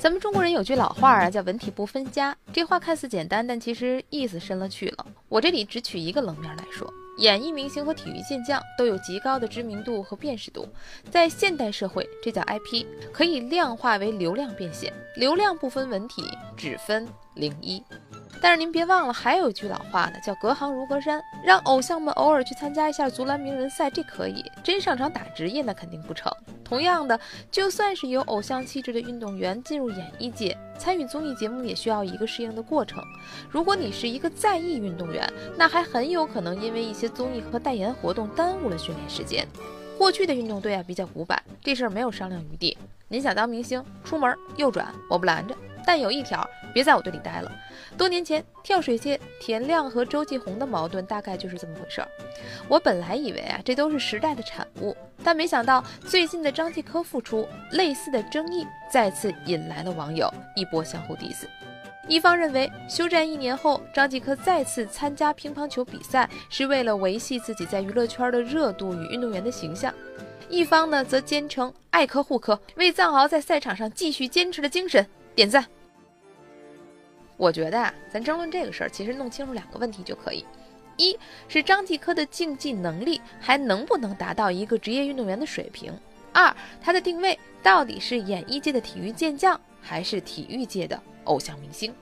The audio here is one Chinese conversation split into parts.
咱们中国人有句老话啊，叫“文体不分家”。这话看似简单，但其实意思深了去了。我这里只取一个冷面来说，演艺明星和体育健将都有极高的知名度和辨识度，在现代社会，这叫 IP，可以量化为流量变现。流量不分文体，只分零一。但是您别忘了，还有一句老话呢，叫“隔行如隔山”。让偶像们偶尔去参加一下足篮名人赛，这可以；真上场打职业，那肯定不成。同样的，就算是有偶像气质的运动员进入演艺界，参与综艺节目也需要一个适应的过程。如果你是一个在役运动员，那还很有可能因为一些综艺和代言活动耽误了训练时间。过去的运动队啊比较古板，这事儿没有商量余地。您想当明星，出门右转，我不拦着。但有一条，别在我队里待了。多年前，跳水界田亮和周继红的矛盾大概就是这么回事儿。我本来以为啊，这都是时代的产物，但没想到最近的张继科复出，类似的争议再次引来了网友一波相互 diss。一方认为，休战一年后，张继科再次参加乒乓球比赛是为了维系自己在娱乐圈的热度与运动员的形象；一方呢，则坚称爱科护科，为藏獒在赛场上继续坚持的精神点赞。我觉得啊，咱争论这个事儿，其实弄清楚两个问题就可以：一是张继科的竞技能力还能不能达到一个职业运动员的水平；二他的定位到底是演艺界的体育健将，还是体育界的偶像明星？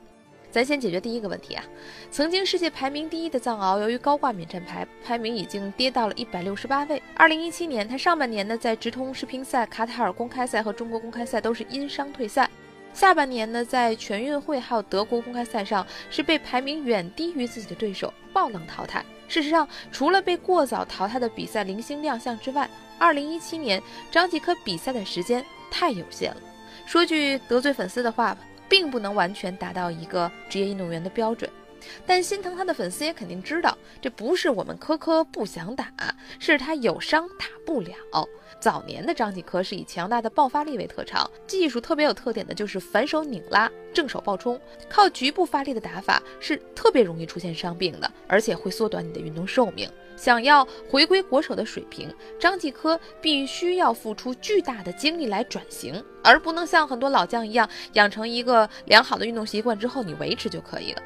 咱先解决第一个问题啊。曾经世界排名第一的藏獒，由于高挂免战牌，排名已经跌到了一百六十八位。二零一七年，他上半年呢，在直通世乒赛、卡塔尔公开赛和中国公开赛都是因伤退赛。下半年呢，在全运会还有德国公开赛上，是被排名远低于自己的对手爆冷淘汰。事实上，除了被过早淘汰的比赛零星亮相之外，二零一七年张继科比赛的时间太有限了。说句得罪粉丝的话吧，并不能完全达到一个职业运动员的标准。但心疼他的粉丝也肯定知道，这不是我们科科不想打，是他有伤打不了。早年的张继科是以强大的爆发力为特长，技术特别有特点的就是反手拧拉、正手爆冲，靠局部发力的打法是特别容易出现伤病的，而且会缩短你的运动寿命。想要回归国手的水平，张继科必须要付出巨大的精力来转型，而不能像很多老将一样养成一个良好的运动习惯之后你维持就可以了。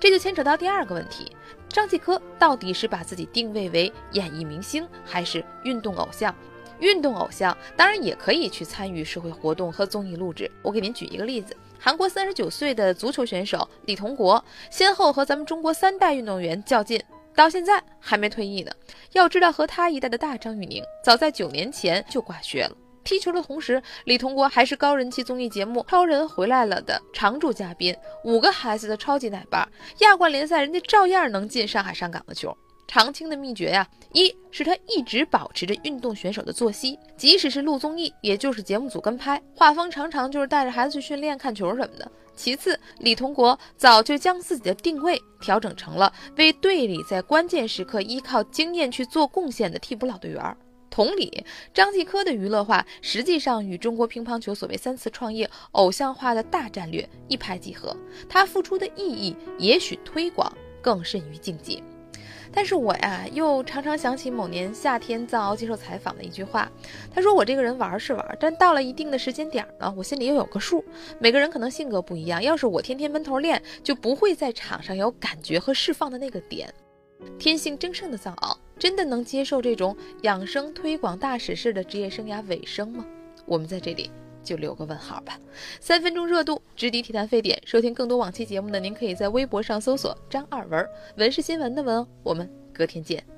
这就牵扯到第二个问题：张继科到底是把自己定位为演艺明星，还是运动偶像？运动偶像当然也可以去参与社会活动和综艺录制。我给您举一个例子：韩国三十九岁的足球选手李同国，先后和咱们中国三代运动员较劲，到现在还没退役呢。要知道，和他一代的大张玉宁，早在九年前就挂靴了。踢球的同时，李同国还是高人气综艺节目《超人回来了》的常驻嘉宾，五个孩子的超级奶爸。亚冠联赛，人家照样能进上海上港的球。常青的秘诀呀，一是他一直保持着运动选手的作息，即使是录综艺，也就是节目组跟拍，画风常常就是带着孩子去训练、看球什么的。其次，李同国早就将自己的定位调整成了为队里在关键时刻依靠经验去做贡献的替补老队员。同理，张继科的娱乐化实际上与中国乒乓球所谓三次创业偶像化的大战略一拍即合。他付出的意义也许推广更甚于竞技。但是我呀，又常常想起某年夏天藏獒接受采访的一句话，他说：“我这个人玩是玩，但到了一定的时间点呢，我心里又有个数。每个人可能性格不一样，要是我天天闷头练，就不会在场上有感觉和释放的那个点。天性争胜的藏獒。”真的能接受这种养生推广大使式的职业生涯尾声吗？我们在这里就留个问号吧。三分钟热度，直抵体坛沸点。收听更多往期节目呢，您可以在微博上搜索张二文，文是新闻的文。我们隔天见。